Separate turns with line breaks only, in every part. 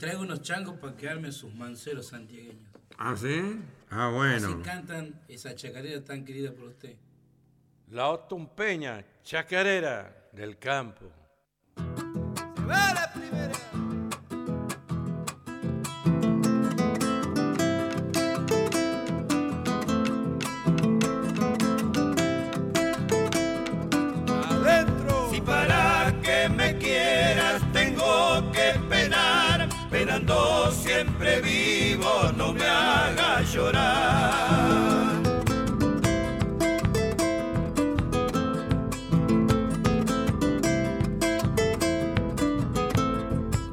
Traigo unos changos para quedarme sus manceros santiagueños.
¿Ah, sí? Ah,
Así
bueno.
cantan esa chacarera tan querida por usted.
La otumpeña, chacarera del campo.
Si siempre vivo, no me hagas llorar.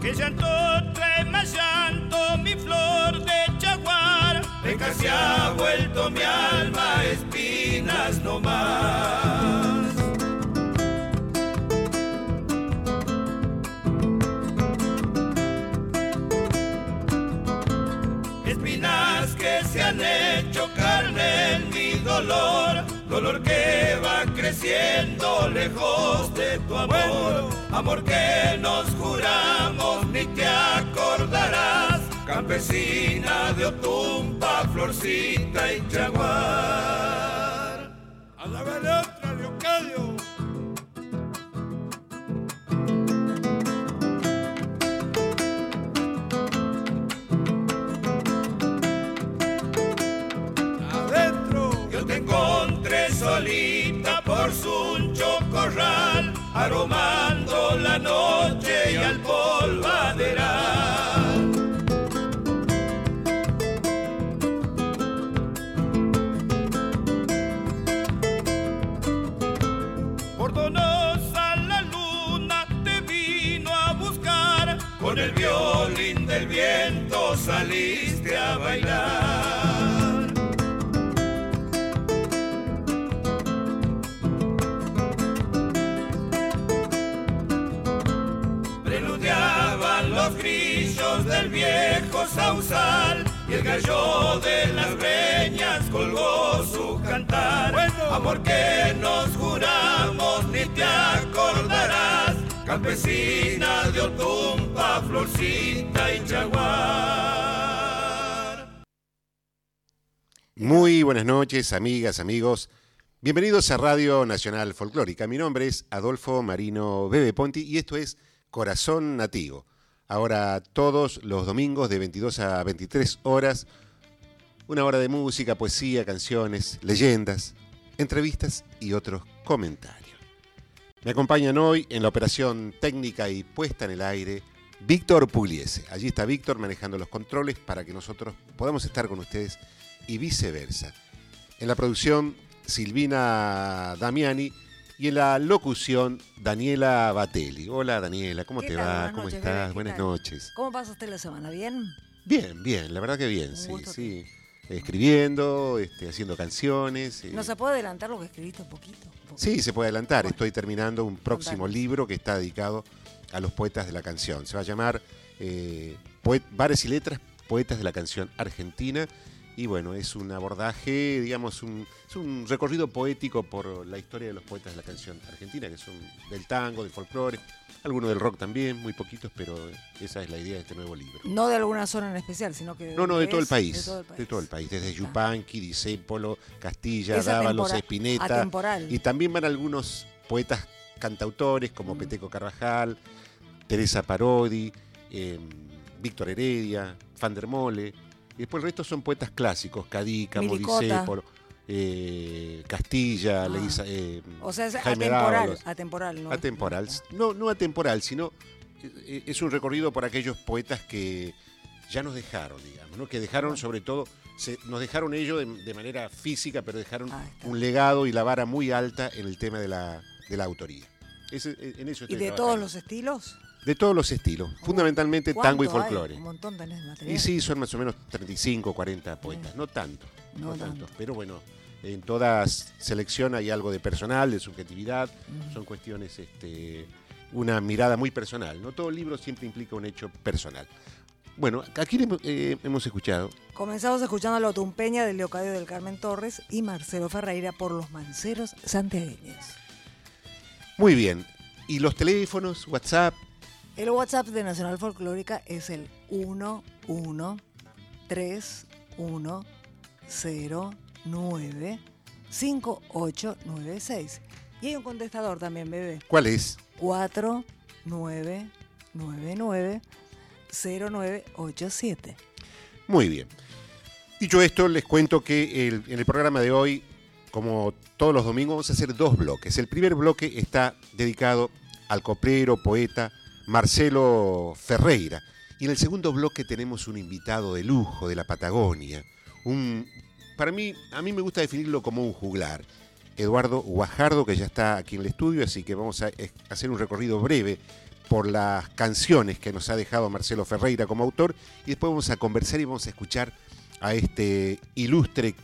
Que llanto trae más llanto, mi flor de jaguar, de que se ha vuelto mi alma espinas no más. Creciendo lejos de tu amor, amor que nos juramos ni te acordarás, campesina de Otumpa, Florcita y Jaguar. A la otra, Leocadio. Al polvaderal. Sausal y el gallo de las breñas colgó su cantar. Amor que nos juramos ni te acordarás, campesina de Otumpa, Florcita y Jaguar.
Muy buenas noches, amigas, amigos. Bienvenidos a Radio Nacional Folclórica. Mi nombre es Adolfo Marino Bebe Ponti y esto es Corazón Nativo. Ahora todos los domingos de 22 a 23 horas, una hora de música, poesía, canciones, leyendas, entrevistas y otros comentarios. Me acompañan hoy en la operación técnica y puesta en el aire Víctor Pugliese. Allí está Víctor manejando los controles para que nosotros podamos estar con ustedes y viceversa. En la producción, Silvina Damiani y en la locución, Daniela Batelli. Hola Daniela, ¿cómo
¿Qué
te va? ¿Cómo
noches,
estás?
Bebe, ¿qué
Buenas
tal?
noches.
¿Cómo pasa usted la semana? ¿Bien?
Bien, bien, la verdad que bien,
Un
sí,
gusto
sí. Escribiendo, este, haciendo canciones. eh,
¿No se puede adelantar lo que escribiste un poquito? Un poquito.
Sí, se puede adelantar.
Bueno.
Estoy terminando un próximo
Contanos.
libro que está dedicado a los poetas de la canción. Se va a llamar eh, Poet- Bares y Letras, Poetas de la Canción Argentina. Y bueno, es un abordaje, digamos, un, es un recorrido poético por la historia de los poetas de la canción argentina, que son del tango, del folclore, algunos del rock también, muy poquitos, pero esa es la idea de este nuevo libro.
No de alguna zona en especial, sino que...
No, no, de todo el
es-
país.
De todo el país.
De todo el país. Desde. Yupanqui, Disépolo, Castilla,
Es
Dávalos, Espineta.
atemporal.
Y también van algunos poetas cantautores como
Mm.
Peteco Carvajal, Teresa Parodi, eh, Víctor Heredia, Van der Mole. Y después el resto son poetas clásicos, Cadícamo,
Milicota.
Disépolo, eh, Castilla,
Ah.
Leguiza- eh,
O sea, es
Jaime
atemporal,
Dávalos.
atemporal, ¿no?
Atemporal. No, no atemporal, sino eh, es un recorrido por aquellos poetas que ya nos dejaron, digamos, ¿no? que dejaron sobre todo, se, nos dejaron ellos de, de manera física, pero dejaron un legado y la vara muy alta en el tema de la, de la autoría. Ese- en eso
¿Y
estoy
de todos los estilos?
De todos los estilos, fundamentalmente tango y folclore.
Un montón de material.
Y sí, son más o menos 35, 40 poetas, no tanto, no,
No
tanto,
tanto.
pero bueno, en toda selección hay algo de personal, de subjetividad, son cuestiones, este, una mirada muy personal, ¿no? Todo libro siempre implica un hecho personal. Bueno, aquí hemos, eh, hemos escuchado,
Comenzamos escuchando a la Otumpeña de Leocadio del Carmen Torres y Marcelo Ferreira por los manceros santiagueños.
muy bien, y los teléfonos, WhatsApp,
El WhatsApp de Nacional Folclórica es el 1131095896. 5896. Y hay un contestador también, bebé.
¿cuál es?
4999-0987.
Muy bien. Dicho esto, les cuento que el- en el programa de hoy, como todos los domingos, vamos a hacer dos bloques. El primer bloque está dedicado al coplero, poeta Marcelo Ferreira. Y en el segundo bloque tenemos un invitado de lujo de la Patagonia. Un, para mí, a mí me gusta definirlo como un juglar. Eduardo Guajardo, que ya está aquí en el estudio, así que vamos a eh, hacer un recorrido breve por las canciones que nos ha dejado Marcelo Ferreira como autor y después vamos a conversar y vamos a escuchar a este ilustre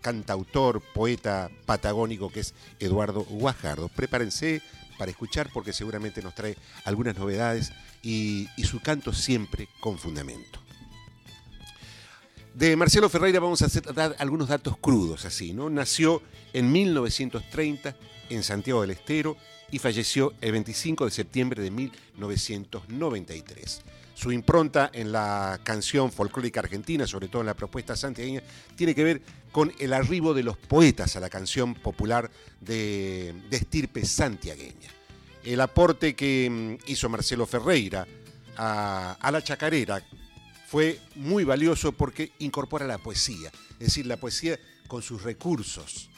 cantautor, poeta patagónico que es Eduardo Guajardo. Prepárense para escuchar porque seguramente nos trae algunas novedades y, su canto siempre con fundamento. De Marcelo Ferreira vamos a dar algunos datos crudos así, ¿no? Nació en 1930 en Santiago del Estero y falleció el 25 de septiembre de 1993. Su impronta en la canción folclórica argentina, sobre todo en la propuesta santiagueña, tiene que ver con el arribo de los poetas a la canción popular de, estirpe santiagueña. El aporte que mm, hizo Marcelo Ferreira a, a la chacarera fue muy valioso porque incorpora la poesía, es decir, la poesía con sus recursos,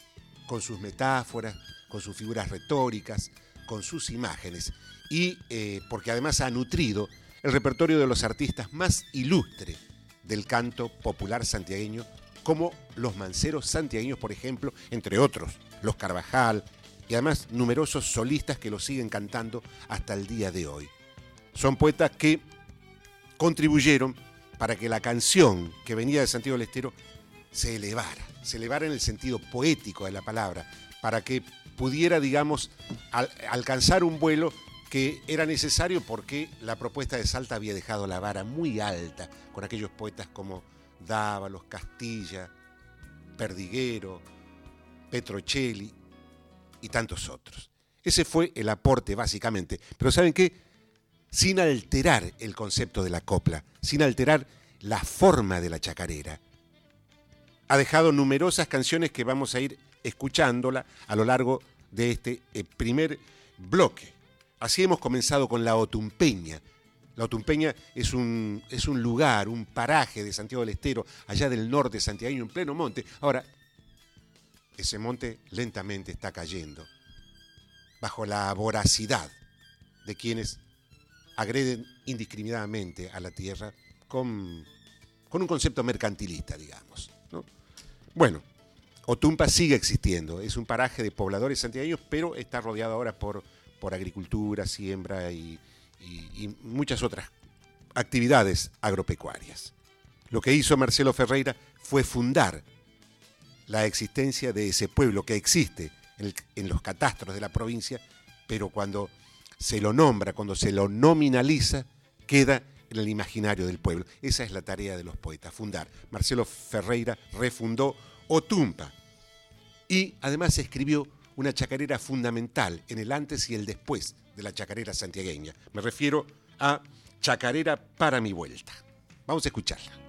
con sus metáforas, con sus figuras retóricas, con sus imágenes, y eh, porque además ha nutrido el repertorio de los artistas más ilustres del canto popular santiagueño, como los manceros santiagueños, por ejemplo, entre otros, los Carvajal, y además numerosos solistas que lo siguen cantando hasta el día de hoy. Son poetas que contribuyeron para que la canción que venía de Santiago del Estero se elevara, se elevara en el sentido poético de la palabra, para que pudiera, digamos, al- alcanzar un vuelo que era necesario porque la propuesta de Salta había dejado la vara muy alta con aquellos poetas como Dávalos, Castilla, Perdiguero, Petrocelli y tantos otros. Ese fue el aporte básicamente. Pero ¿saben qué? Sin alterar el concepto de la copla, sin alterar la forma de la chacarera. Ha dejado numerosas canciones que vamos a ir escuchándola a lo largo de este eh, primer bloque. Así hemos comenzado con la Otumpeña. La Otumpeña es un, es un lugar, un paraje de Santiago del Estero, allá del norte santiagueño, en pleno monte. Ahora, ese monte lentamente está cayendo bajo la voracidad de quienes agreden indiscriminadamente a la tierra con, con un concepto mercantilista, digamos. ¿no? Bueno, Otumpa sigue existiendo, es un paraje de pobladores santiagueños, pero está rodeado ahora por, por agricultura, siembra y, muchas otras actividades agropecuarias. Lo que hizo Marcelo Ferreira fue fundar la existencia de ese pueblo que existe en, en los catastros de la provincia, pero cuando se lo nombra, cuando se lo nominaliza, queda en el imaginario del pueblo. Esa es la tarea de los poetas, fundar. Marcelo Ferreira refundó Otumpa y además escribió una chacarera fundamental en el antes y el después de la chacarera santiagueña. Me refiero a Chacarera para mi vuelta. Vamos a escucharla.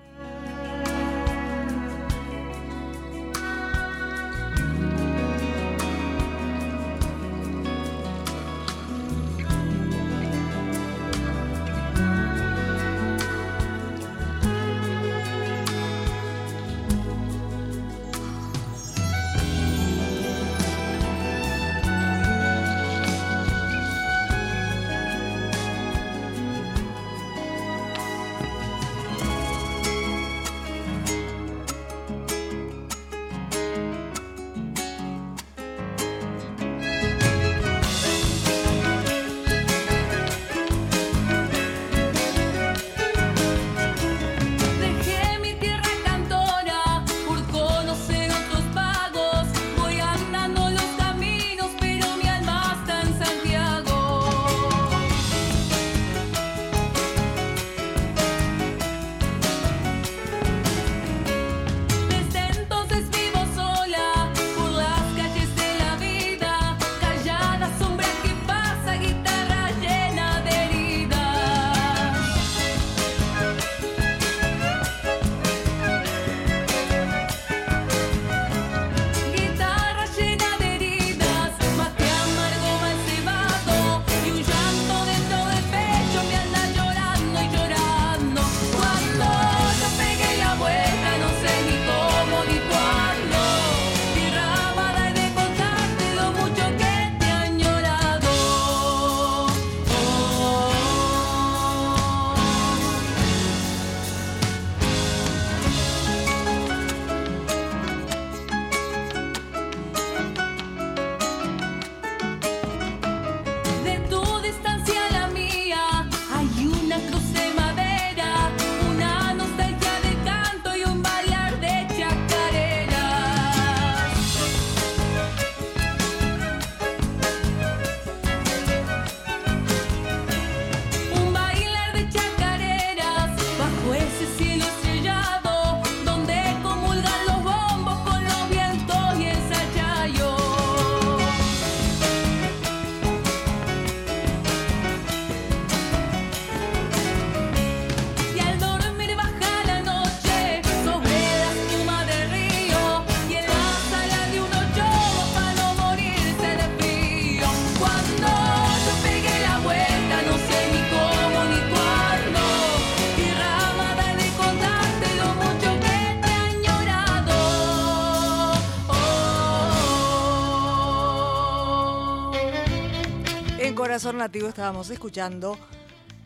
Estábamos escuchando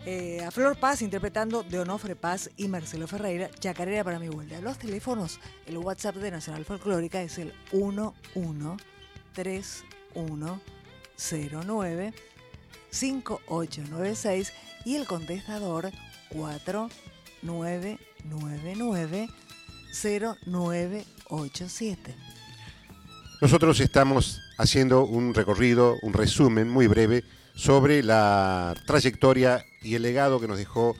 eh, a Flor Paz interpretando de Onofre Paz y Marcelo Ferreira, Chacarera para mi vuelta. Los teléfonos, el WhatsApp de Nacional Folclórica es el 113109 5896 y el contestador 4999 0987.
Nosotros estamos haciendo un recorrido, un resumen muy breve sobre la trayectoria y el legado que nos dejó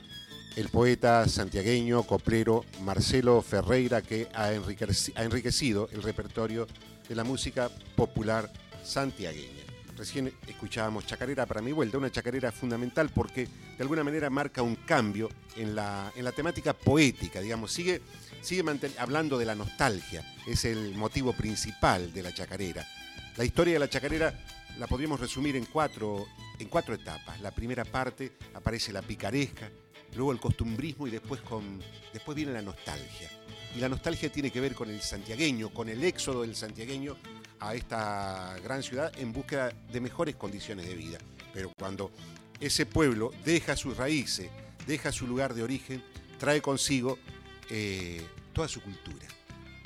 el poeta santiagueño, coplero Marcelo Ferreira, que ha enriquecido el repertorio de la música popular santiagueña. Recién escuchábamos Chacarera para mi vuelta, una chacarera fundamental porque de alguna manera marca un cambio en la, en la temática poética, digamos, sigue, sigue hablando de la nostalgia, es el motivo principal de la chacarera. La historia de la chacarera la podríamos resumir en cuatro, en cuatro etapas. La primera parte aparece la picaresca, luego el costumbrismo y después, con, después viene la nostalgia. Y la nostalgia tiene que ver con el santiagueño, con el éxodo del santiagueño a esta gran ciudad en búsqueda de mejores condiciones de vida. Pero cuando ese pueblo deja sus raíces, deja su lugar de origen, trae consigo eh, toda su cultura,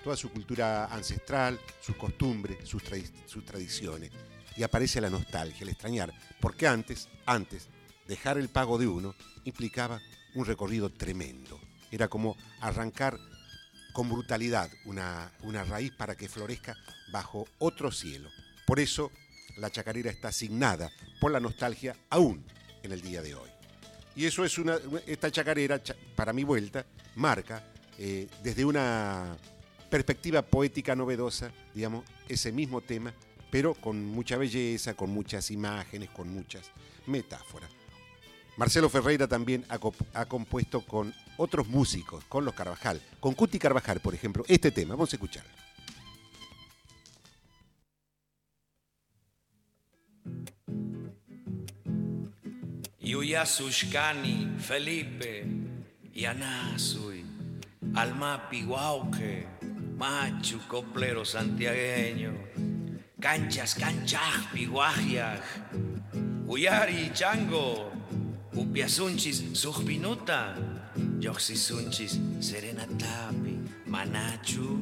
toda su cultura ancestral, sus costumbres, sus, sus tradiciones. Y aparece la nostalgia, el extrañar, porque antes, antes, dejar el pago de uno implicaba un recorrido tremendo. Era como arrancar con brutalidad una, una raíz para que florezca bajo otro cielo. Por eso la chacarera está asignada por la nostalgia aún en el día de hoy. Y eso es una, esta chacarera, para mi vuelta, marca eh, desde una perspectiva poética novedosa, digamos, ese mismo tema, pero con mucha belleza, con muchas imágenes, con muchas metáforas. Marcelo Ferreira también ha, compuesto con otros músicos, con los Carvajal, con Cuti Carvajal, por ejemplo, este tema. Vamos a escucharlo.
Yuyasushkani, Felipe, Yanasui, Almapi, Guauque, Machu, Coplero, Santiagueño, Canchas, Canchaj, Piguajiaj, Uyari, Chango, Upiasunchis, Sujpinuta, Yoxisunchis, Serenatapi, Manachu.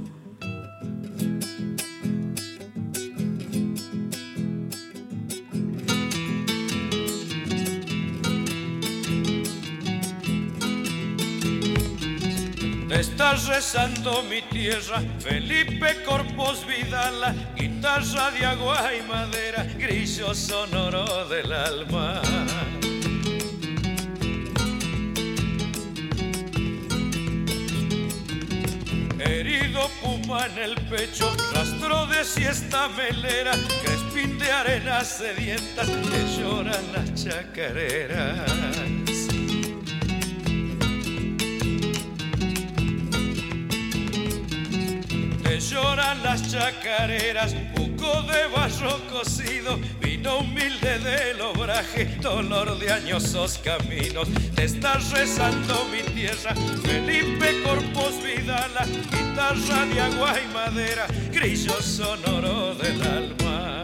Estás rezando mi tierra, Felipe Corpos Vidala, guitarra de agua y madera, grillo sonoro del alma. Herido puma en el pecho, rastro de siesta melera, crespín de arena sedienta que lloran las chacareras. Lloran las chacareras, buco de barro cocido, vino humilde del obraje, dolor de añosos caminos. Te estás rezando mi tierra, Felipe Corpus Vidala, guitarra de agua y madera, grillo sonoro del alma.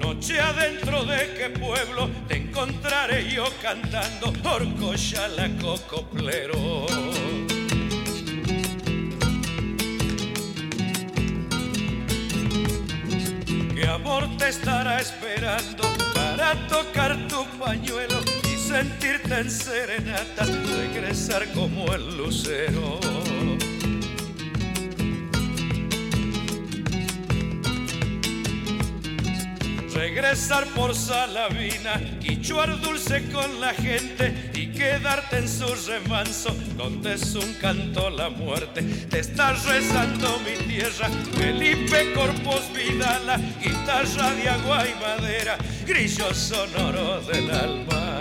Noche adentro de qué pueblo, te encontraré yo cantando Orcoya la cocoplero? ¿Qué amor te estará esperando para tocar tu pañuelo y sentirte en serenata, regresar como el lucero? Regresar por Salavina, quichuar dulce con la gente y quedarte en su remanso, donde es un canto la muerte. Te estás rezando mi tierra, Felipe Corpus Vidala, guitarra de agua y madera, grillo sonoro del alma.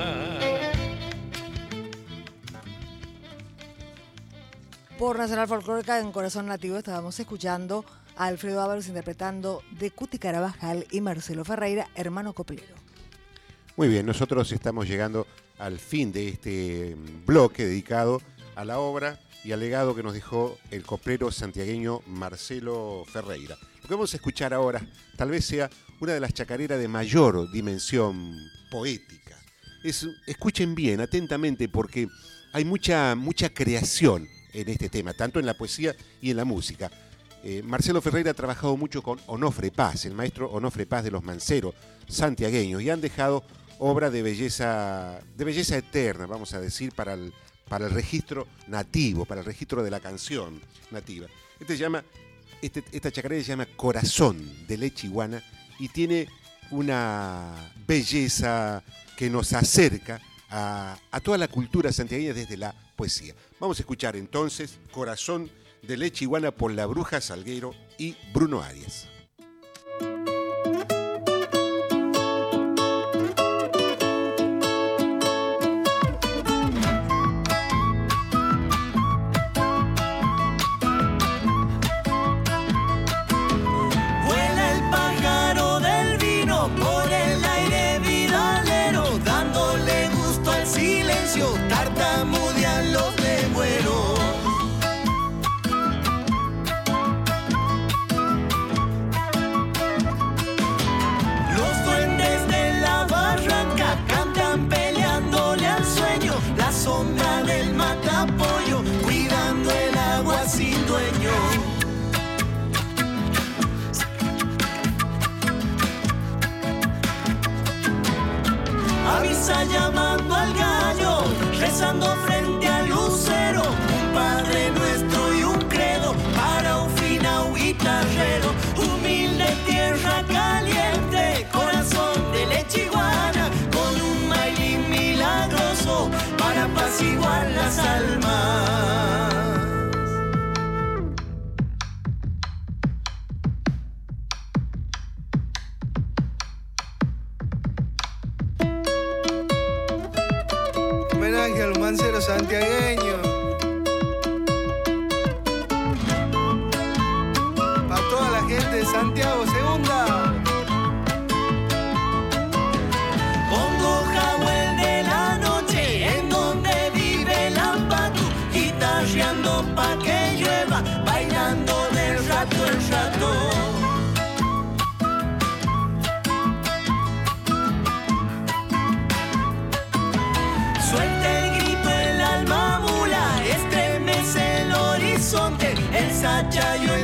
Por Nacional Folclórica en Corazón Nativo estábamos escuchando Alfredo Ábalos interpretando de Cuti Carabajal y Marcelo Ferreira, hermano coplero.
Muy bien, nosotros estamos llegando al fin de este mm, bloque dedicado a la obra y al legado que nos dejó el coplero santiagueño Marcelo Ferreira. Lo que vamos a escuchar ahora tal vez sea una de las chacareras de mayor dimensión poética. Es- escuchen bien, atentamente, porque hay mucha, mucha creación en este tema, tanto en la poesía y en la música. Eh, Marcelo Ferreira ha trabajado mucho con Onofre Paz, el maestro Onofre Paz de los Manceros santiagueños, y han dejado obra de belleza, de belleza eterna, vamos a decir, para el, para el registro nativo, para el registro de la canción nativa. Este llama, este- esta chacarera se llama Corazón de Leche Iguana y tiene una belleza que nos acerca a, a toda la cultura santiagueña desde la poesía. Vamos a escuchar entonces Corazón de Leche Iguana por la Bruja Salguero y Bruno Arias.
Rezando el sachayo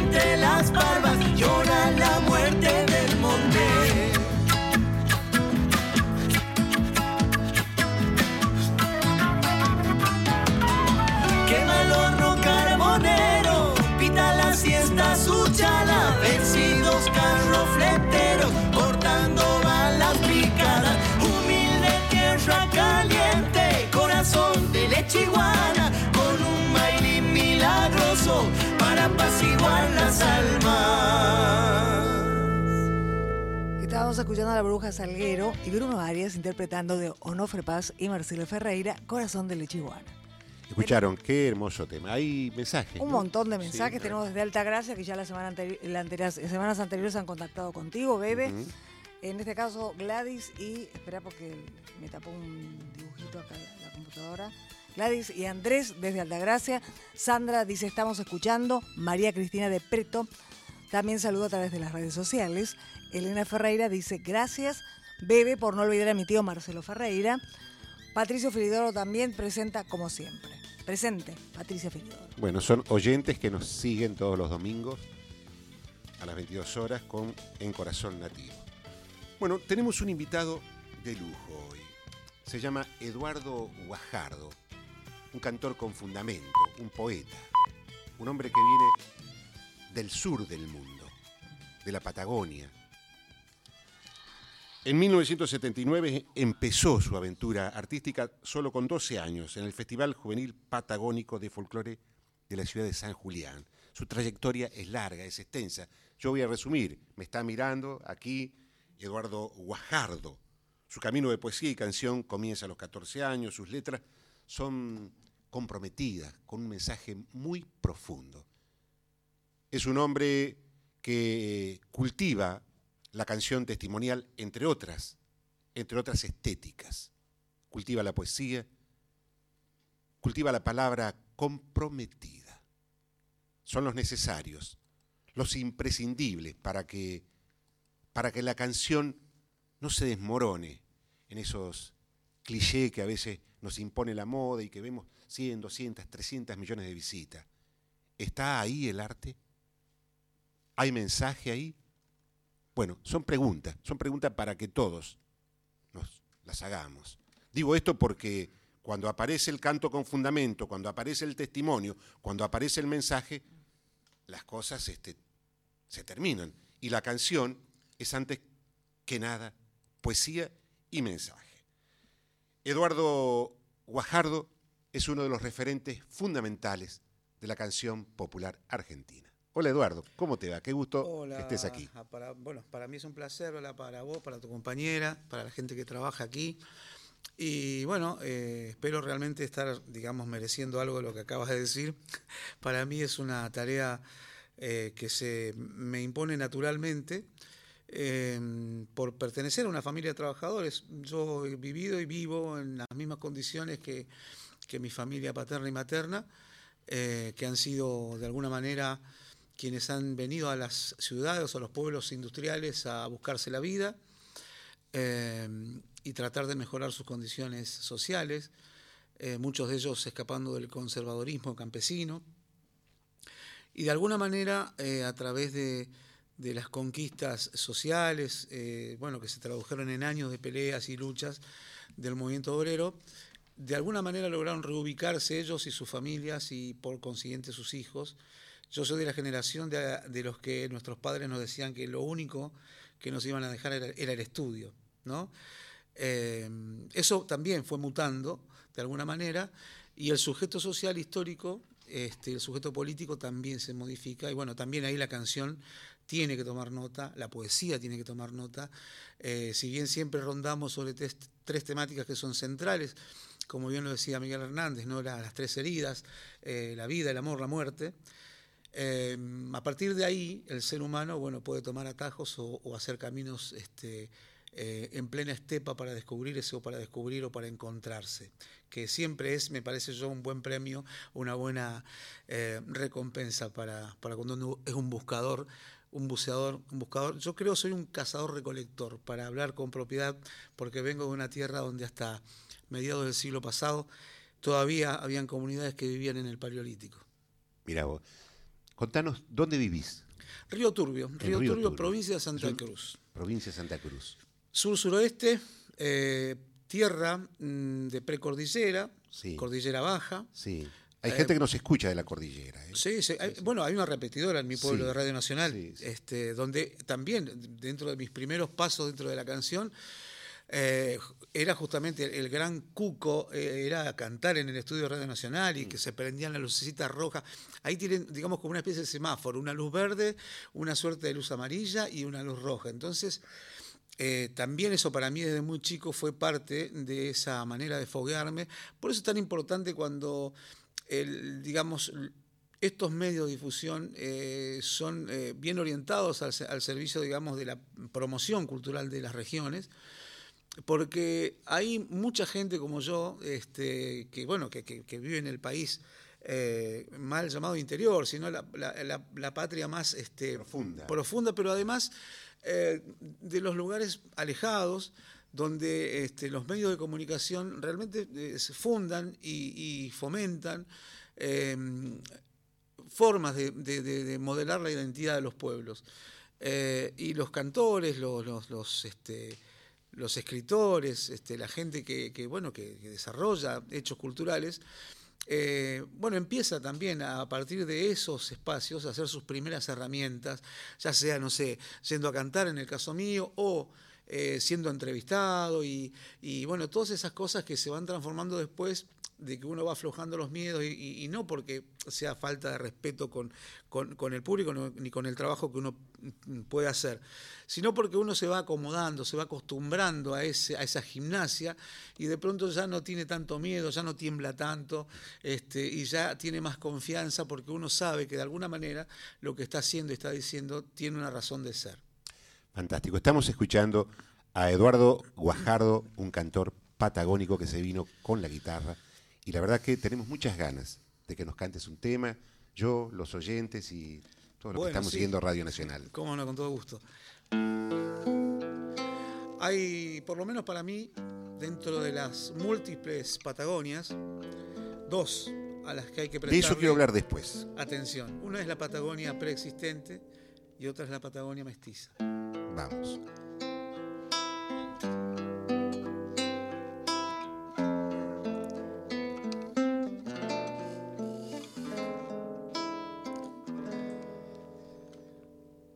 almas.
Estábamos escuchando a la bruja Salguero y Bruno Arias interpretando de Onofre Paz y Marcelo Ferreira, Corazón de Lechiguana.
Escucharon, qué hermoso tema. Hay mensajes.
Un
¿no?
montón de
Sí,
mensajes tenemos desde Altagracia, que ya la semana anteri- la anteri- semanas anteriores han contactado contigo, Bebe.
Ujú.
En este caso, Gladys y. Espera, porque me tapó un dibujito acá la computadora. Gladys y Andrés desde Altagracia. Sandra dice: Estamos escuchando. María Cristina de Preto también saluda a través de las redes sociales. Elena Ferreira dice: Gracias, Bebe, por no olvidar a mi tío Marcelo Ferreira. Patricio Filidoro también presenta como siempre. Presente, Patricia Filidoro.
Bueno, son oyentes que nos siguen todos los domingos a las 22 horas con En Corazón Nativo. Bueno, tenemos un invitado de lujo hoy. Se llama Eduardo Guajardo, un cantor con fundamento, un poeta, un hombre que viene del sur del mundo, de la Patagonia. En 1979 empezó su aventura artística solo con 12 años en el Festival Juvenil Patagónico de Folclore de la ciudad de San Julián. Su trayectoria es larga, es extensa. Yo voy a resumir. Me está mirando aquí Eduardo Guajardo. Su camino de poesía y canción comienza a los 14 años. Sus letras son comprometidas con un mensaje muy profundo. Es un hombre que cultiva la canción testimonial, entre otras entre otras estéticas. Cultiva la poesía, cultiva la palabra comprometida. Son los necesarios, los imprescindibles para que, para que la canción no se desmorone en esos clichés que a veces nos impone la moda y que vemos 100, 200, 300 millones de visitas. ¿Está ahí el arte? ¿Hay mensaje ahí? Bueno, son preguntas, son preguntas para que todos nos las hagamos. Digo esto porque cuando aparece el canto con fundamento, cuando aparece el testimonio, cuando aparece el mensaje, las cosas este, se terminan. Y la canción es antes que nada poesía y mensaje. Eduardo Guajardo es uno de los referentes fundamentales de la canción popular argentina. Hola Eduardo, ¿cómo te va? Qué gusto que estés aquí.
Ah, para, bueno, para mí es un placer, hola para vos, para tu compañera, para la gente que trabaja aquí. Y bueno, eh, espero realmente estar, digamos, mereciendo algo de lo que acabas de decir. Para mí es una tarea eh, que se me impone naturalmente em, por pertenecer a una familia de trabajadores. Yo he vivido y vivo en las mismas condiciones que, que mi familia paterna y materna, eh, que han sido de alguna manera quienes han venido a las ciudades o a los pueblos industriales a buscarse la vida eh, y tratar de mejorar sus condiciones sociales, eh, muchos de ellos escapando del conservadorismo campesino. Y de alguna manera, eh, a través de, de, las conquistas sociales, bueno, que se tradujeron en años de peleas y luchas del movimiento obrero, de alguna manera lograron reubicarse ellos y sus familias y por consiguiente sus hijos yo soy de la generación de, los que nuestros padres nos decían que lo único que nos iban a dejar era, el estudio, ¿no? Eh, eso también fue mutando de alguna manera y el sujeto social histórico, este, el sujeto político también se modifica y bueno, también ahí la canción tiene que tomar nota, la poesía tiene que tomar nota, eh, si bien siempre rondamos sobre tres, temáticas que son centrales, como bien lo decía Miguel Hernández, ¿no? las tres heridas, eh, la vida, el amor, la muerte, Em, a partir de ahí, el ser humano bueno, puede tomar atajos o, hacer caminos este, eh, en plena estepa para descubrir eso, para descubrir o para encontrarse, que siempre es, me parece yo, un buen premio, una buena eh, recompensa para, para cuando uno es un buscador un buceador, un buscador. Yo creo soy un cazador recolector, para hablar con propiedad, porque vengo de una tierra donde hasta mediados del siglo pasado todavía habían comunidades que vivían en el Paleolítico.
Mira vos, Contanos, ¿dónde vivís?
Río Turbio, Río, Turbio, provincia de Santa Cruz.
Provincia de Santa Cruz.
Sur-suroeste, eh, tierra mm, de precordillera, cordillera baja.
Sí. Hay gente que nos escucha de la cordillera. ¿eh?
Sí, sí. bueno, hay una repetidora en mi pueblo de Radio Nacional, este, donde también, dentro de mis primeros pasos dentro de la canción, eh, era justamente el, gran cuco, eh, era cantar en el estudio de Radio Nacional y que se prendían las lucecitas rojas. Ahí tienen, digamos, como una especie de semáforo, una luz verde, una suerte de luz amarilla y una luz roja. Entonces, eh, también eso para mí desde muy chico fue parte de esa manera de foguearme. Por eso es tan importante cuando, el, digamos, estos medios de difusión son bien orientados al, al, servicio, digamos, de la promoción cultural de las regiones porque hay mucha gente como yo, este, que bueno, que, vive en el país eh, mal llamado interior, sino la, patria más este, profunda. pero además eh, de los lugares alejados, donde este, los medios de comunicación realmente eh, se fundan y, fomentan em, formas de, modelar la identidad de los pueblos. y los cantores, los, los, este, escritores, este, la gente que, bueno, que, desarrolla hechos culturales, eh, bueno, empieza también a, partir de esos espacios a hacer sus primeras herramientas, ya sea, no sé, yendo a cantar en el caso mío o eh, siendo entrevistado y, bueno, todas esas cosas que se van transformando después de que uno va aflojando los miedos y, no porque sea falta de respeto con, con, el público ni con el trabajo que uno puede hacer, sino porque uno se va acomodando, se va acostumbrando a, ese, a esa gimnasia y de pronto ya no tiene tanto miedo, ya no tiembla tanto este, y ya tiene más confianza porque uno sabe que de alguna manera lo que está haciendo y está diciendo tiene una razón de ser.
Fantástico. Estamos escuchando a Eduardo Guajardo, un cantor patagónico que se vino con la guitarra. Y la verdad que tenemos muchas ganas de que nos cantes un tema, yo, los oyentes y todos los que estamos
sí.
siguiendo Radio Nacional.
Cómo no, con todo gusto. Hay, por lo menos para mí, dentro de las múltiples Patagonias, dos a las que hay que
De
prestar
eso quiero hablar después.
atención. Una es la Patagonia preexistente y otra es la Patagonia mestiza.
Vamos.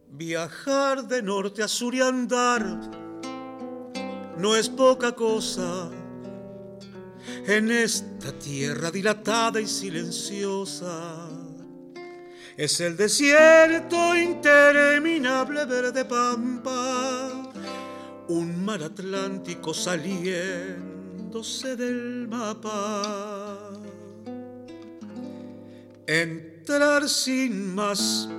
Viajar de norte a sur y andar no es poca cosa en esta tierra dilatada y silenciosa. Es el desierto interminable verde pampa, un mar Atlántico saliéndose del mapa. Entrar sin más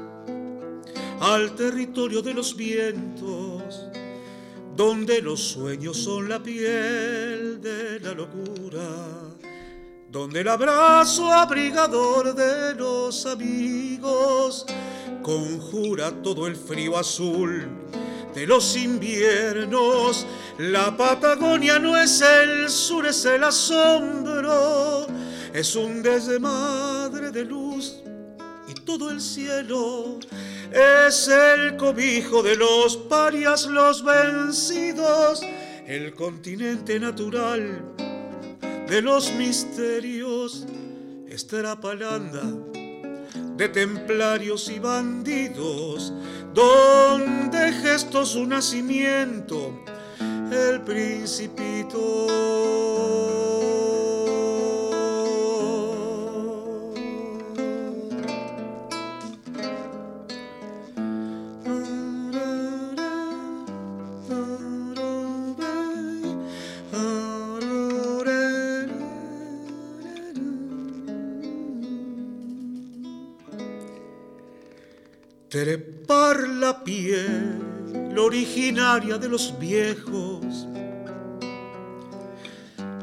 al territorio de los vientos, donde los sueños son la piel de la locura, donde el abrazo abrigador de los amigos conjura todo el frío azul de los inviernos. La Patagonia no es el sur, es el asombro, es un desmadre de luz y todo el cielo es el cobijo de los parias, los vencidos, el continente natural de los misterios, Estrapalanda de templarios y bandidos, donde gestó su nacimiento el principito. Trepar la piel originaria de los viejos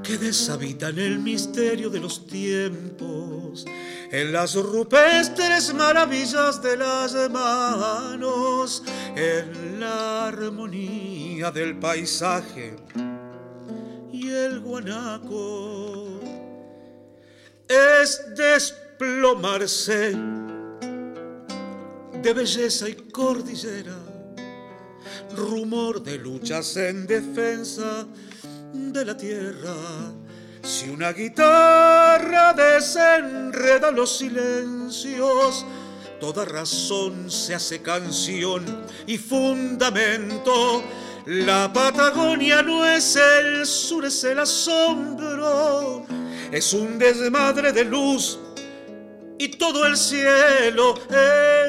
que deshabitan el misterio de los tiempos en las rupestres maravillas de las manos, en la armonía del paisaje y el guanaco. Es desplomarse de belleza y cordillera, rumor de luchas en defensa de la tierra. Si una guitarra desenreda los silencios, toda razón se hace canción y fundamento. La Patagonia no es el sur, es el asombro, es un desmadre de luz y todo el cielo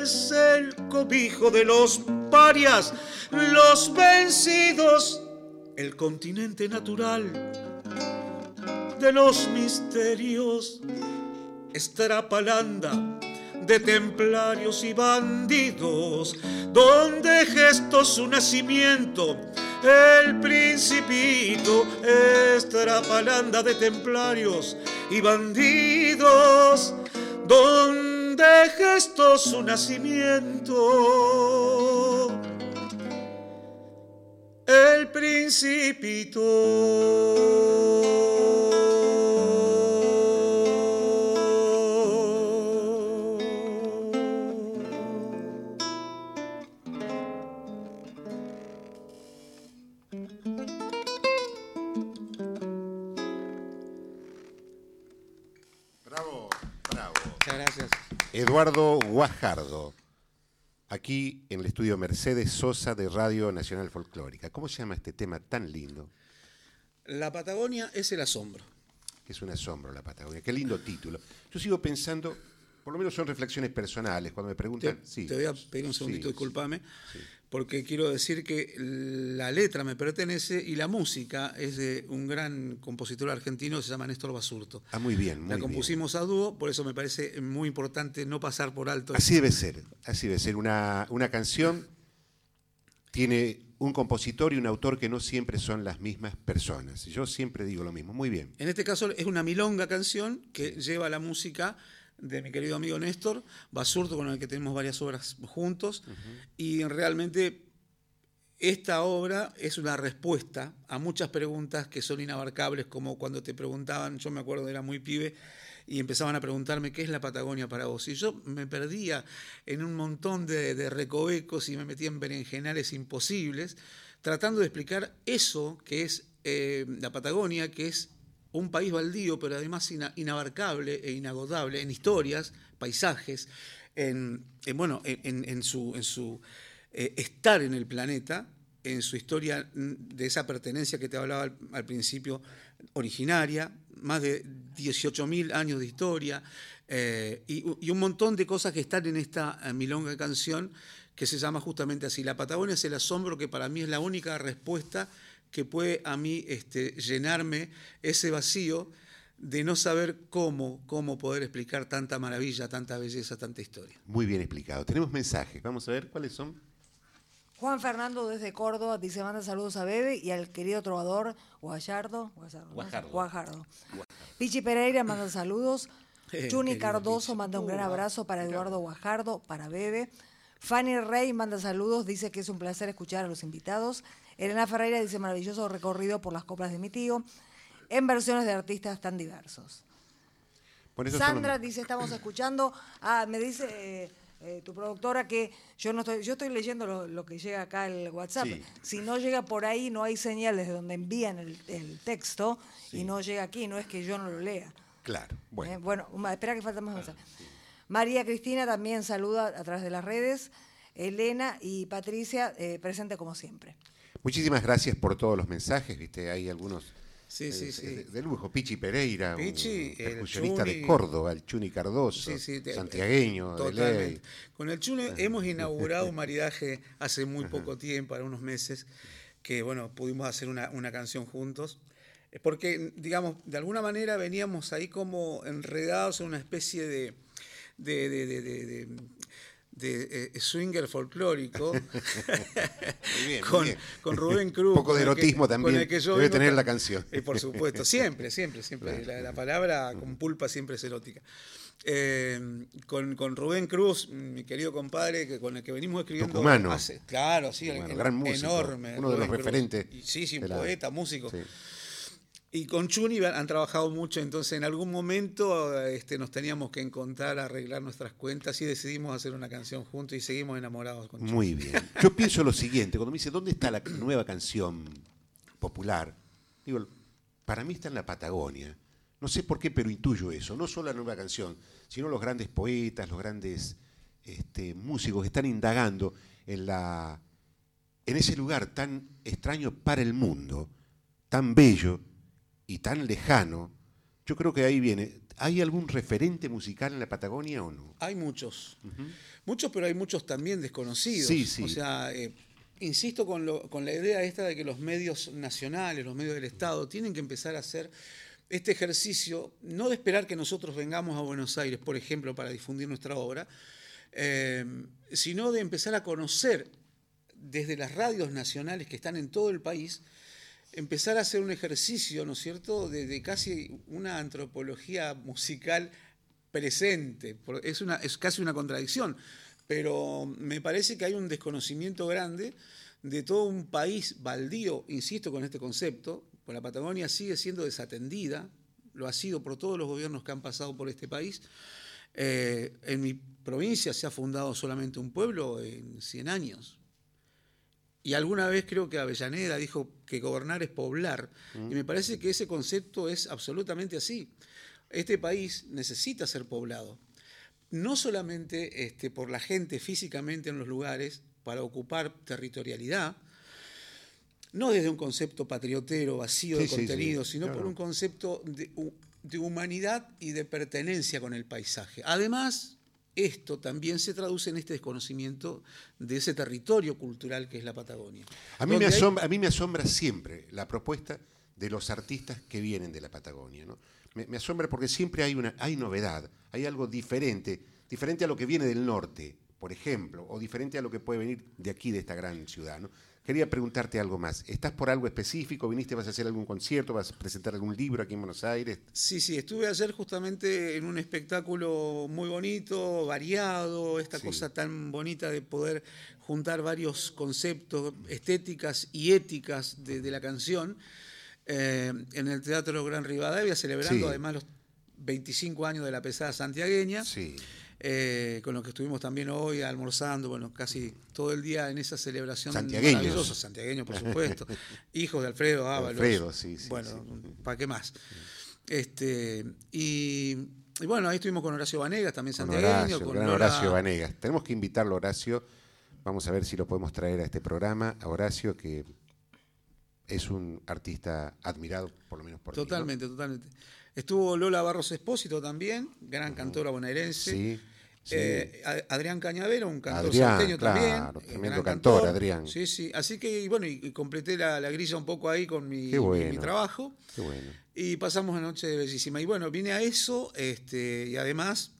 es el cobijo de los parias, los vencidos, el continente natural de los misterios, Estrapalanda de templarios y bandidos, donde gestó su nacimiento el principito, Estrapalanda de templarios y bandidos donde gestó su nacimiento el principito.
Eduardo Guajardo, aquí en el estudio Mercedes Sosa de Radio Nacional Folclórica. ¿Cómo se llama este tema tan lindo?
La Patagonia es el asombro.
Es un asombro la Patagonia. Qué lindo título. Yo sigo pensando, por lo menos son reflexiones personales, cuando me
Te,
preguntan... sí,
te voy a pedir un segundito,
sí,
discúlpame,
sí.
Porque quiero decir que la letra me pertenece y la música es de un gran compositor argentino que se llama Néstor Basurto.
Ah, muy bien, muy
La
bien.
compusimos a dúo, por eso me parece muy importante no pasar por alto.
Así debe ser, así debe ser. Una, una canción tiene un compositor y un autor que no siempre son las mismas personas. Yo siempre digo lo mismo. Muy bien.
En este caso es una milonga canción que lleva la música de mi querido amigo Néstor Basurto, con el que tenemos varias obras juntos, y realmente esta obra es una respuesta a muchas preguntas que son inabarcables, como cuando te preguntaban, yo me acuerdo, era muy pibe, y empezaban a preguntarme qué es la Patagonia para vos. Y yo me perdía en un montón de, recovecos y me metía en berenjenales imposibles, tratando de explicar eso que es eh, la Patagonia, que es un país baldío, pero además inabarcable e inagotable en historias, paisajes, en, bueno, en, su, eh, estar en el planeta, en su historia de esa pertenencia que te hablaba al, principio, originaria, más de 18.000 años de historia, eh, y, un montón de cosas que están en esta eh, milonga canción que se llama justamente así. La Patagonia es el asombro que para mí es la única respuesta que puede a mí este, llenarme ese vacío de no saber cómo, cómo poder explicar tanta maravilla, tanta belleza, tanta historia.
Muy bien explicado. Tenemos mensajes, vamos a ver cuáles son.
Juan Fernando desde Córdoba dice, manda saludos a Bebe y al querido trovador Guayardo. Guajardo. Guajardo. Pichi Pereira manda saludos. Chuni Cardoso manda un gran abrazo para Eduardo Guajardo, para Bebe. Fanny Rey manda saludos, dice que es un placer escuchar a los invitados. Elena Ferreira dice maravilloso recorrido por las coplas de mi tío, en versiones de artistas tan diversos. Sandra dice, estamos escuchando. Ah, me dice... Eh, eh, tu productora que yo no estoy, yo estoy leyendo lo, que llega acá el WhatsApp. Si no llega por ahí, no hay señales de donde envían el, texto y no llega aquí, no es que yo no lo lea.
Claro, bueno.
Eh, bueno, espera que falta más María Cristina también saluda a través de las redes. Elena y Patricia, eh, presente como siempre.
Muchísimas gracias por todos los mensajes, viste, hay algunos
Sí, sí, sí.
De, lujo, Pichi Pereira,
Pichi,
un de Córdoba, el Chuni Cardoso, santiagueño,
totalmente. Con el Chuni hemos inaugurado un maridaje hace muy poco tiempo, para unos meses, que bueno, pudimos hacer una, una canción juntos porque, digamos, de alguna manera veníamos ahí como enredados en una especie de, de, de, de eh, swinger folclórico con, Rubén Cruz.
Un poco de erotismo también debe tener la canción.
Eh, por supuesto, siempre, siempre, siempre. La, palabra con pulpa siempre es erótica. Eh, con, Rubén Cruz, mi querido compadre, que con el que venimos escribiendo
hace,
claro, sí,
gran músico,
enorme.
Uno de los referentes.
sí, sí, poeta, músico. Y con Chuni han trabajado mucho, entonces en algún momento este, nos teníamos que encontrar, arreglar nuestras cuentas y decidimos hacer una canción juntos y seguimos enamorados con Chuni.
Muy bien. Yo pienso lo siguiente, cuando me dice, ¿dónde está la nueva canción popular? Digo, para mí está en la Patagonia. No sé por qué, pero intuyo eso. No solo la nueva canción, sino los grandes poetas, los grandes este, músicos que están indagando en, la, en ese lugar tan extraño para el mundo, tan bello y tan lejano, yo creo que ahí viene. ¿Hay algún referente musical en la Patagonia o no?
Hay muchos. Muchos, pero hay muchos también desconocidos.
Sí, sí.
O sea, eh, insisto con, con la idea esta de que los medios nacionales, los medios del Estado, tienen que empezar a hacer este ejercicio, no de esperar que nosotros vengamos a Buenos Aires, por ejemplo, para difundir nuestra obra, eh, sino de empezar a conocer desde las radios nacionales que están en todo el país, empezar a hacer un ejercicio, ¿no es cierto?, de, casi una antropología musical presente. Es, casi una contradicción, pero me parece que hay un desconocimiento grande de todo un país baldío, insisto con este concepto, pues la Patagonia sigue siendo desatendida, lo ha sido por todos los gobiernos que han pasado por este país. Eh, en mi provincia se ha fundado solamente un pueblo en 100 años, y alguna vez creo que Avellaneda dijo que gobernar es poblar. Mm. Y me parece que ese concepto es absolutamente así. Este país necesita ser poblado. No solamente este, por la gente físicamente en los lugares para ocupar territorialidad, no desde un concepto patriotero, vacío de contenido, sino por un concepto de, de humanidad y de pertenencia con el paisaje. Además, esto también se traduce en este desconocimiento de ese territorio cultural que es la Patagonia.
A mí, me asombra, a mí me asombra siempre la propuesta de los artistas que vienen de la Patagonia. Me, asombra porque siempre hay, una, hay novedad, hay algo diferente, diferente a lo que viene del norte, por ejemplo, o diferente a lo que puede venir de aquí, de esta gran ciudad. Quería preguntarte algo más. ¿Estás por algo específico? ¿Viniste, vas a hacer algún concierto? ¿Vas a presentar algún libro aquí en Buenos Aires?
Sí, sí, estuve ayer justamente en un espectáculo muy bonito, variado, esta
Sí.
cosa tan bonita de poder juntar varios conceptos, estéticas y éticas de, de la canción, eh, en el Teatro Gran Rivadavia, celebrando
Sí.
además los 25 años de la pesada santiagueña.
Sí.
Eh, con los que estuvimos también hoy almorzando, bueno, casi todo el día en esa celebración
Santiagueños.
santiagueños, por supuesto, hijos de Alfredo Ábalos.
Alfredo, sí, sí,
Bueno,
sí.
¿para qué más? Este, y, y bueno, ahí estuvimos con Horacio Vanegas, también
Con
santiagueño,
Horacio, el
con
gran
Lola-
Horacio Vanegas. Tenemos que invitarlo, Horacio. Vamos a ver si lo podemos traer a este programa. A Horacio, que es un artista admirado, por lo menos por mí, ¿no?
Totalmente, totalmente. Estuvo Lola Barros Espósito también, gran cantora bonaerense.
Sí. Sí.
Eh, Adrián Cañavero, un cantor
Adrián,
salteño
claro,
también. eh,
tremendo
gran
cantor, Adrián.
Sí, sí. Así que, bueno, y, y completé la, la grilla un poco ahí con mi,
bueno.
trabajo.
Qué bueno.
Y pasamos una noche bellísima. Y bueno, vine a eso este, y además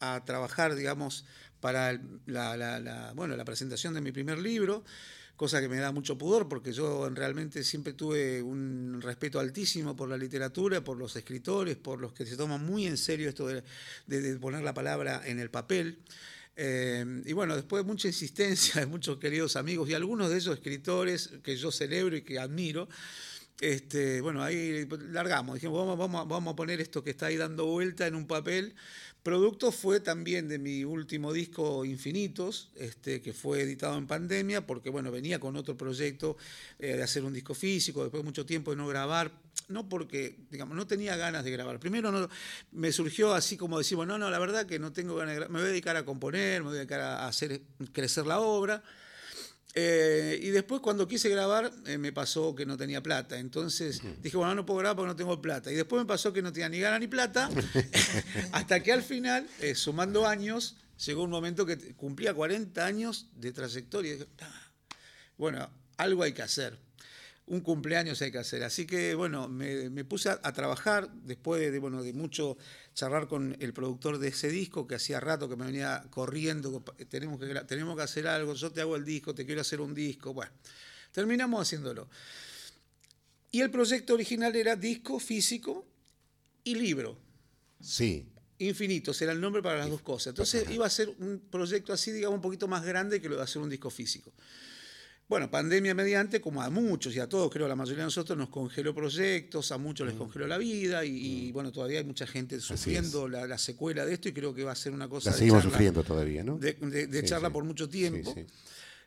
a trabajar, digamos, para la, la- la- bueno, la presentación de mi primer libro, cosa que me da mucho pudor porque yo realmente siempre tuve un respeto altísimo por la literatura, por los escritores, por los que se toman muy en serio esto de, poner la palabra en el papel. Eh, y bueno, después de mucha insistencia de muchos queridos amigos y algunos de esos escritores que yo celebro y que admiro, este, bueno, ahí largamos, dijimos, vamos, a- poner esto que está ahí dando vuelta en un papel. Producto fue también de mi último disco Infinitos, este, que fue editado en pandemia, porque bueno, venía con otro proyecto eh, de hacer un disco físico, después de mucho tiempo de no grabar, no porque, digamos, no tenía ganas de grabar. Primero no, me surgió así como decimos, no, no, la verdad que no tengo ganas de grabar, me voy a dedicar a componer, me voy a dedicar a hacer crecer la obra. Eh, y después cuando quise grabar eh, me pasó que no tenía plata. Entonces dije, bueno, no puedo grabar porque no tengo plata. Y después me pasó que no tenía ni gana ni plata. hasta que al final, eh, sumando años, llegó un momento que cumplía 40 años de trayectoria. Y dije, "Ah, bueno, algo hay que hacer. Un cumpleaños hay que hacer. Así que, bueno, me, me puse a, a trabajar después de, de, bueno, de mucho charlar con el productor de ese disco, que hacía rato que me venía corriendo, tenemos que, tenemos que hacer algo, yo te hago el disco, te quiero hacer un disco. Bueno, terminamos haciéndolo. Y el proyecto original era disco físico y libro.
Sí.
Infinitos era el nombre para las dos cosas. Entonces iba a ser un proyecto así, digamos, un poquito más grande que lo de hacer un disco físico. Bueno, pandemia mediante, como a muchos y a todos, creo la mayoría de nosotros, nos congeló proyectos, a muchos
Mm.
les congeló la vida y, y, bueno, todavía hay mucha gente sufriendo la, la secuela de esto y creo que va a ser una cosa
La
de
seguimos
charla-
sufriendo todavía, ¿no?
de, de- de
Sí,
charla
sí.
por mucho tiempo.
Sí.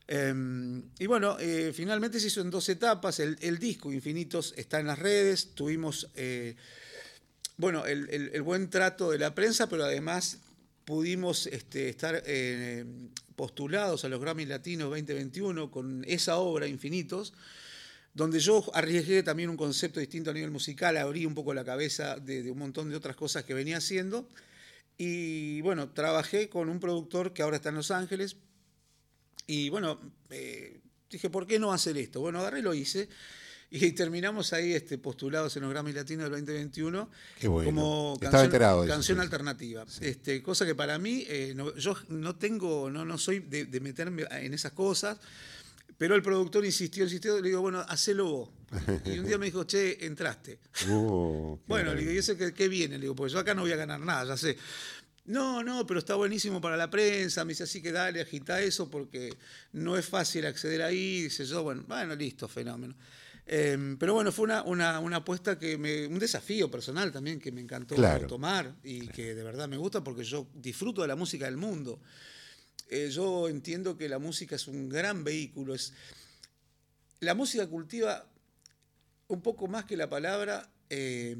Eh, y bueno, eh, finalmente se hizo en dos etapas. El, el disco Infinitos está en las redes. Tuvimos, eh, bueno, el, el- el buen trato de la prensa, pero además pudimos este, estar eh, postulados a los Grammy Latinos 2021 con esa obra Infinitos, donde yo arriesgué también un concepto distinto a nivel musical, abrí un poco la cabeza de, un montón de otras cosas que venía haciendo. Y bueno, trabajé con un productor que ahora está en Los Ángeles, y bueno, eh, dije, ¿por qué no hacer esto? Bueno, agarré y lo hice. Y terminamos ahí este, postulados en los Grammy Latinos del 2021
Qué bueno.
como
Estaba
canción,
enterado de eso,
canción
sí.
alternativa. Este, cosa que para mí, eh, no- yo no tengo, no, no soy de, de meterme en esas cosas, pero el productor insistió, insistió, le digo, bueno, hacelo vos. Y un día me dijo, che, entraste.
Uh,
Bueno, le digo, ¿y eso qué, qué viene? Le digo, pues yo acá no voy a ganar nada, ya sé. No, no, pero está buenísimo para la prensa. Me dice, así que dale, agita eso porque no es fácil acceder ahí. Dice yo, bueno, bueno, listo, fenómeno. Eh, pero bueno, fue una, una, una apuesta que me. un desafío personal también que me encantó
Claro.
tomar y que de verdad me gusta porque yo disfruto de la música del mundo. Eh, yo entiendo que la música es un gran vehículo. Es, la música cultiva un poco más que la palabra eh,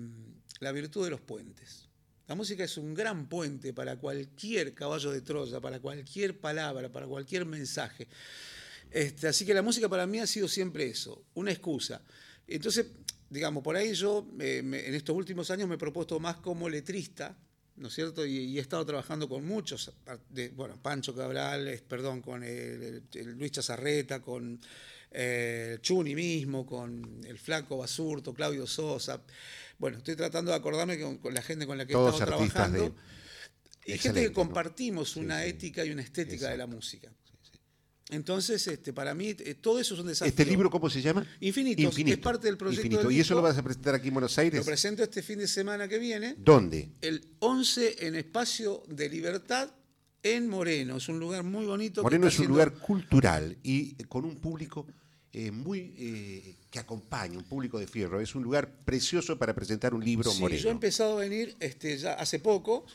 la virtud de los puentes. La música es un gran puente para cualquier caballo de Troya, para cualquier palabra, para cualquier mensaje. Este, así que la música para mí ha sido siempre eso, una excusa. Entonces, digamos, por ahí yo eh, me- en estos últimos años me he propuesto más como letrista, ¿no es cierto? Y, y he estado trabajando con muchos, de- bueno, Pancho Cabral, es- perdón, con el- el Luis Chazarreta, con eh, Chuni mismo, con el Flaco Basurto, Claudio Sosa. Bueno, estoy tratando de acordarme con, con la gente con la que he estado trabajando.
de-
y gente que compartimos una
sí.
ética y una estética de la música. Entonces, este, para mí, eh, todo eso es un desafío.
¿Este libro cómo se llama?
Infinitos, es parte del proyecto
Infinito.
del
¿Y eso lo vas a presentar aquí en Buenos Aires?
Lo presento este fin de semana que viene,
¿Dónde?
el 11 en Espacio de Libertad en Moreno. Es un lugar muy bonito.
Moreno es un lugar cultural y con un público eh, muy eh, que acompaña, un público de fierro. Es un lugar precioso para presentar un libro
Sí,
Moreno.
yo he empezado a venir este, ya hace poco,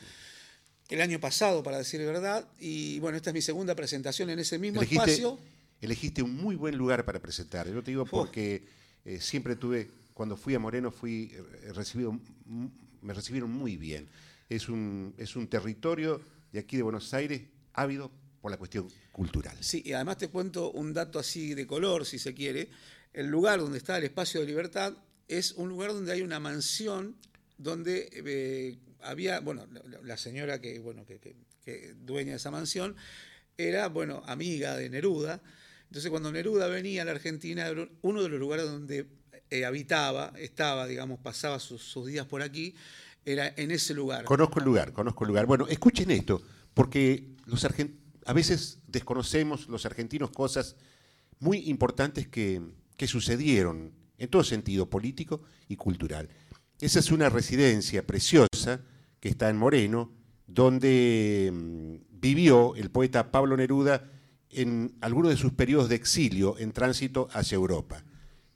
el año pasado, para decir verdad, y bueno, esta es mi segunda presentación en ese mismo
elegiste,
espacio.
elegiste un muy buen lugar para presentar. Yo te digo porque eh, siempre tuve, cuando fui a Moreno, fui eh, recibido, me recibieron muy bien. Es un, es un territorio de aquí de Buenos Aires ávido por la cuestión cultural.
Sí, y además te cuento un dato así de color, si se quiere. El lugar donde está el espacio de libertad es un lugar donde hay una mansión donde eh, había, bueno, la, señora que, bueno, que, que- dueña de esa mansión era, bueno, amiga de Neruda. Entonces cuando Neruda venía a la Argentina, uno de los lugares donde eh, habitaba, estaba, digamos, pasaba sus, días por aquí, era en ese lugar.
Conozco el lugar, conozco el lugar. Bueno, escuchen esto, porque los argen- a veces desconocemos los argentinos cosas muy importantes que, que sucedieron en todo sentido político y cultural. Esa es una residencia preciosa que está en Moreno, donde mm, vivió el poeta Pablo Neruda en algunos de sus periodos de exilio en tránsito hacia Europa.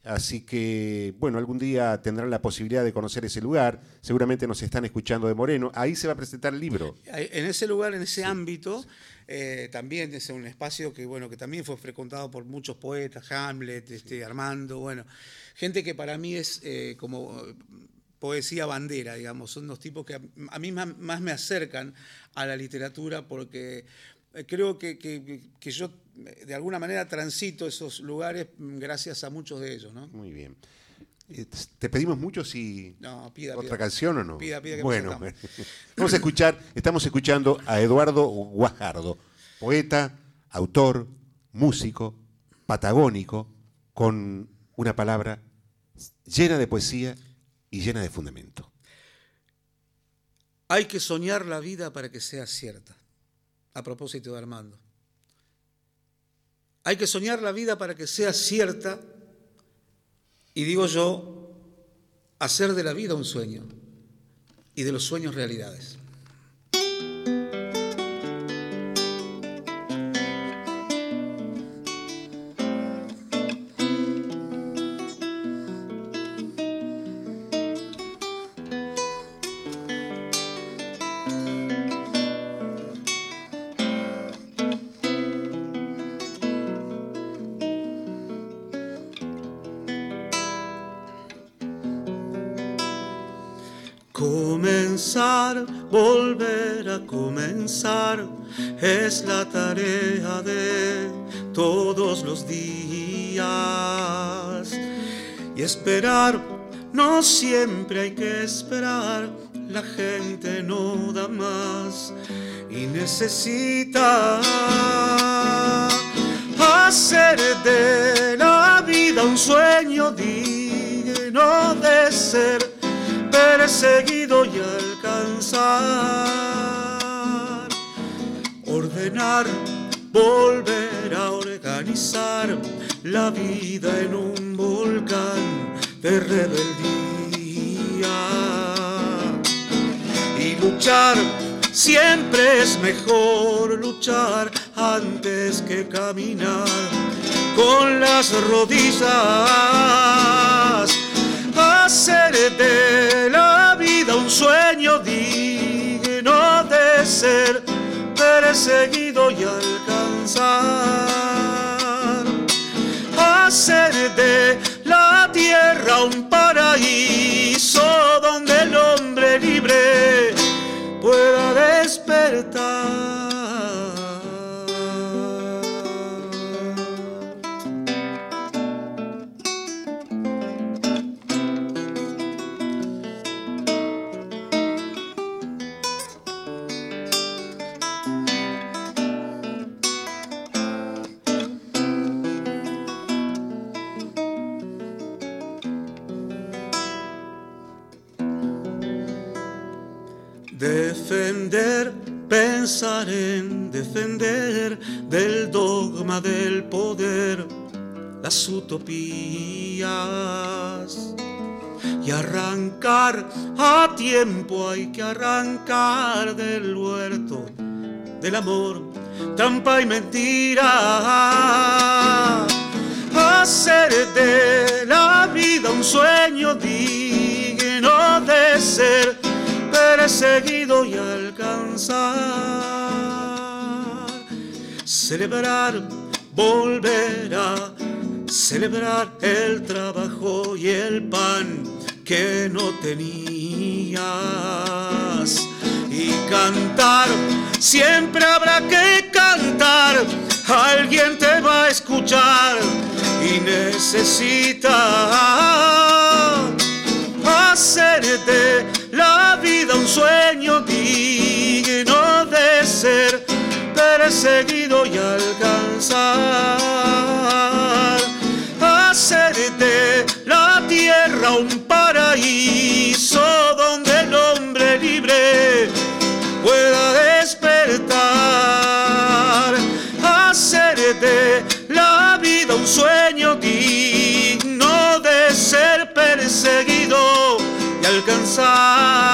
Así que, bueno, algún día tendrán la posibilidad de conocer ese lugar. Seguramente nos están escuchando de Moreno. Ahí se va a presentar el libro.
En ese lugar, en ese ámbito, eh, también es un espacio que, bueno, que también fue frecuentado por muchos poetas, Hamlet, este, Armando, bueno, gente que para mí es eh, como poesía bandera, digamos, son los tipos que a, mí más, más me acercan a la literatura porque eh, creo que, que- que yo eh, de alguna manera transito esos lugares gracias a muchos de ellos, ¿no?
Muy bien. Eh, Te pedimos mucho si
No, pida,
otra
pida.
canción o no.
Pida, pida que
bueno, vamos a escuchar, estamos escuchando a Eduardo Guajardo, poeta, autor, músico, patagónico, con una palabra llena de poesía y llena de fundamento.
Hay que soñar la vida para que sea cierta. A propósito de Armando. Hay que soñar la vida para que sea cierta. Y digo yo, hacer de la vida un sueño y de los sueños realidades. Es la tarea de todos los días. Y esperar, no siempre hay que esperar, la gente no da más y necesita hacer de la vida un sueño digno de ser perseguido y alcanzar. Ordenar, volver a organizar la vida en un volcán de rebeldía. Y luchar, siempre es mejor luchar antes que caminar con las rodillas hacer de la vida un sueño digno de ser perseguido y alcanzar. Hacer de la tierra un paraíso donde el hombre libre pueda despertar. Pensar en defender del dogma del poder las utopías y arrancar a tiempo hay que arrancar del huerto del amor, trampa y mentira. Hacer de la vida un sueño digno de ser perseguido y alcanzar. Celebrar, volver a celebrar el trabajo y el pan que no tenías y cantar, siempre habrá que cantar, alguien te va a escuchar y necesita hacerte la vida un sueño digno de ser perseguido y alcanzar. Hacerte la tierra un paraíso y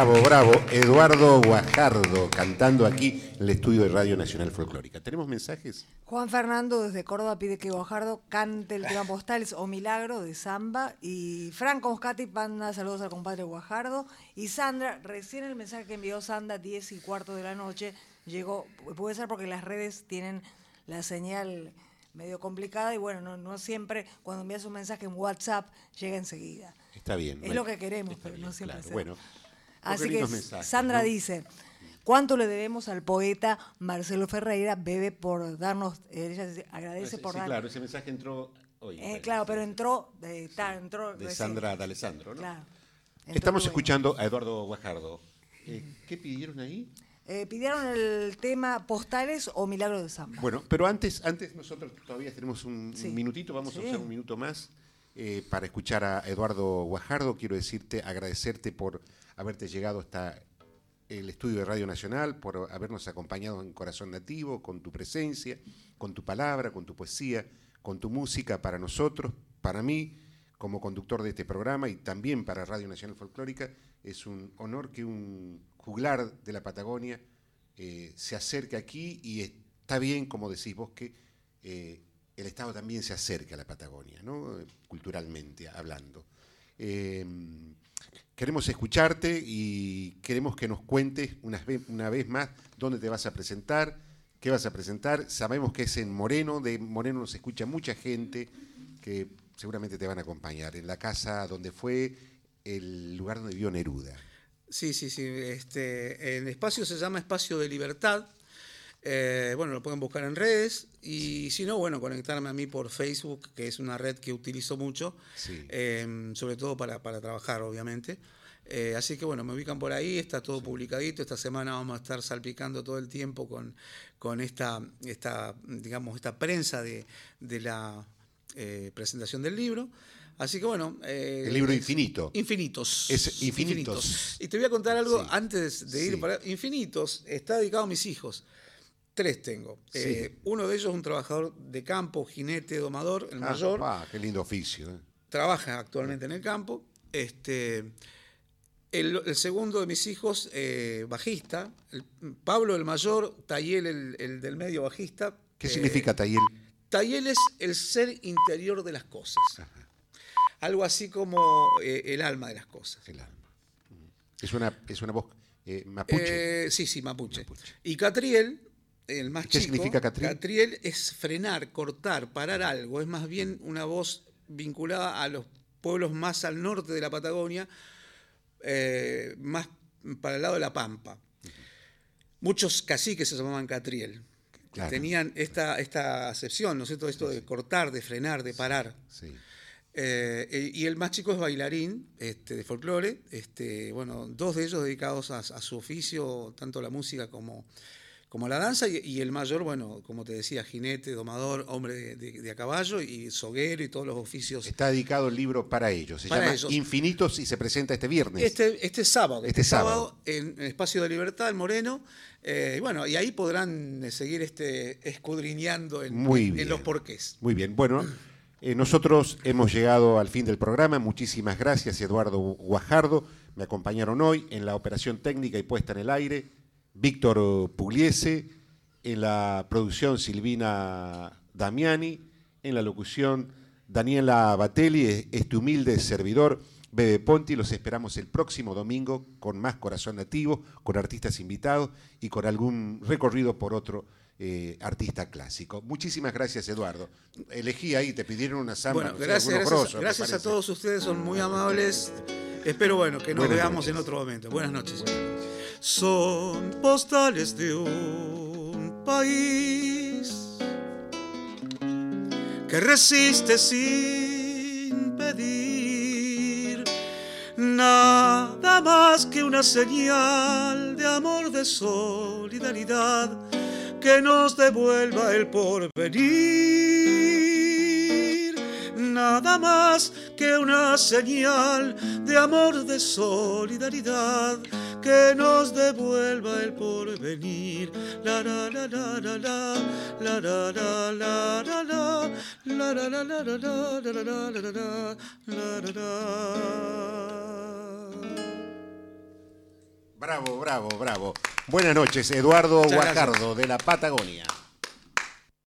Bravo, bravo. Eduardo Guajardo cantando aquí en el estudio de Radio Nacional Folclórica. ¿Tenemos mensajes?
Juan Fernando desde Córdoba pide que Guajardo cante el tema postales o Milagro de Samba. Y Franco Moscati manda saludos al compadre Guajardo. Y Sandra, recién el mensaje que envió Sandra, 10 y cuarto de la noche, llegó, puede ser porque las redes tienen la señal medio complicada y bueno, no, no siempre cuando envías un mensaje en WhatsApp llega enseguida.
Está bien.
Es
bueno,
lo que queremos, pero
bien,
no siempre
claro. Bueno,
Así que
mensajes,
Sandra
¿no?
dice, ¿cuánto le debemos al poeta Marcelo Ferreira? Bebe por darnos, ella dice, agradece
Sí,
por
sí, claro, ese mensaje entró hoy.
Eh, claro, pero entró, de, ta- entró
De
recién.
Sandra D'Alessandro, ¿no?
Claro. Entró
Estamos escuchando a Eduardo Guajardo. Eh, ¿Qué pidieron ahí?
Eh, pidieron el tema postales o milagro de samba.
Bueno, pero antes, antes nosotros todavía tenemos un, minutito, vamos a usar un minuto más eh, para escuchar a Eduardo Guajardo. Quiero decirte, agradecerte por haberte llegado hasta el estudio de Radio Nacional, por habernos acompañado en Corazón Nativo, con tu presencia, con tu palabra, con tu poesía, con tu música para nosotros, para mí, como conductor de este programa y también para Radio Nacional Folclórica. Es un honor que un juglar de la Patagonia eh, se acerque aquí y está bien, como decís vos, que eh, el Estado también se acerque a la Patagonia, ¿no? culturalmente hablando. Eh, queremos escucharte y queremos que nos cuentes una vez, una vez más dónde te vas a presentar, qué vas a presentar. Sabemos que es en Moreno, de Moreno nos escucha mucha gente que seguramente te van a acompañar, en la casa donde fue el lugar donde vivió Neruda.
Sí, sí, sí. Este, el espacio se llama Espacio de Libertad. Eh, bueno, lo pueden buscar en redes y si no, bueno, conectarme a mí por Facebook, que es una red que utilizo mucho,
Sí.
eh, sobre todo para, para trabajar, obviamente. Eh, así que bueno, me ubican por ahí, está todo publicadito. Esta semana vamos a estar salpicando todo el tiempo con, con esta, esta, digamos, esta prensa de, de la eh, presentación del libro. Así que bueno. eh,
El libro infinito.
Infinitos.
Es infinitos.
Y te voy a contar algo
Sí.
antes de ir
Sí.
para. Infinitos está dedicado a mis hijos. Tres tengo.
Sí.
Eh, uno de ellos es un trabajador de campo, jinete, domador, el
Ah,
mayor.
ah, qué lindo oficio. ¿eh?
Trabaja actualmente en el campo. Este, el, el segundo de mis hijos, eh, bajista. El- Pablo, el mayor. Tayel, el, el del medio, bajista.
¿Qué significa Tayel?
Tayel es el ser interior de las cosas. Algo así como el alma de las cosas.
El alma. Es una, es una voz mapuche.
Sí, sí, mapuche.
Mapuche.
Y Catriel, el más
¿Qué
chico.
significa Catriel?
Catriel es frenar, cortar, parar algo. Es más bien una voz vinculada a los pueblos más al norte de la Patagonia, eh, más para el lado de la Pampa. Muchos caciques se llamaban Catriel.
Claro.
tenían esta, esta acepción, ¿no es cierto? Esto de cortar, de frenar, de parar.
Sí.
Eh, y el más chico es bailarín este, de folclore. Este, bueno, dos de ellos dedicados a, a su oficio, tanto la música como, como la danza. Y, y el mayor, bueno, como te decía, jinete, domador, hombre de, de- de a caballo y soguero y todos los oficios.
Está dedicado el libro para ellos. Se
Para
llama
ellos.
Infinitos y se presenta este viernes.
Este, este sábado.
Este sábado.
en el Espacio de Libertad, en Moreno. Eh, y bueno, y ahí podrán eh, seguir este, escudriñando en,
Muy
en
bien.
los porqués.
Muy bien, bueno, eh, nosotros hemos llegado al fin del programa. Muchísimas gracias, Eduardo Guajardo. Me acompañaron hoy en la operación técnica y puesta en el aire. Víctor Pugliese, en la producción Silvina Damiani, en la locución Daniela Batelli, este humilde servidor Bebe Ponti. Los esperamos el próximo domingo con más Corazón Nativo, con artistas invitados y con algún recorrido por otro eh, artista clásico. Muchísimas gracias, Eduardo. Elegí ahí, te pidieron una samba.
Bueno, gracias, gracias,
grosos, me
gracias a todos ustedes, son muy amables. Espero, bueno, que nos
Buenas
veamos
noches.
en otro momento. Buenas noches. Son postales de un país que resiste sin pedir nada más que una señal de amor, de solidaridad que nos devuelva el porvenir. Nada más que una señal de amor, de solidaridad que nos devuelva el porvenir. La la la la la la la la la la la la la la la la
Bravo, bravo, bravo. Buenas noches, Eduardo. Guajardo, de la Patagonia.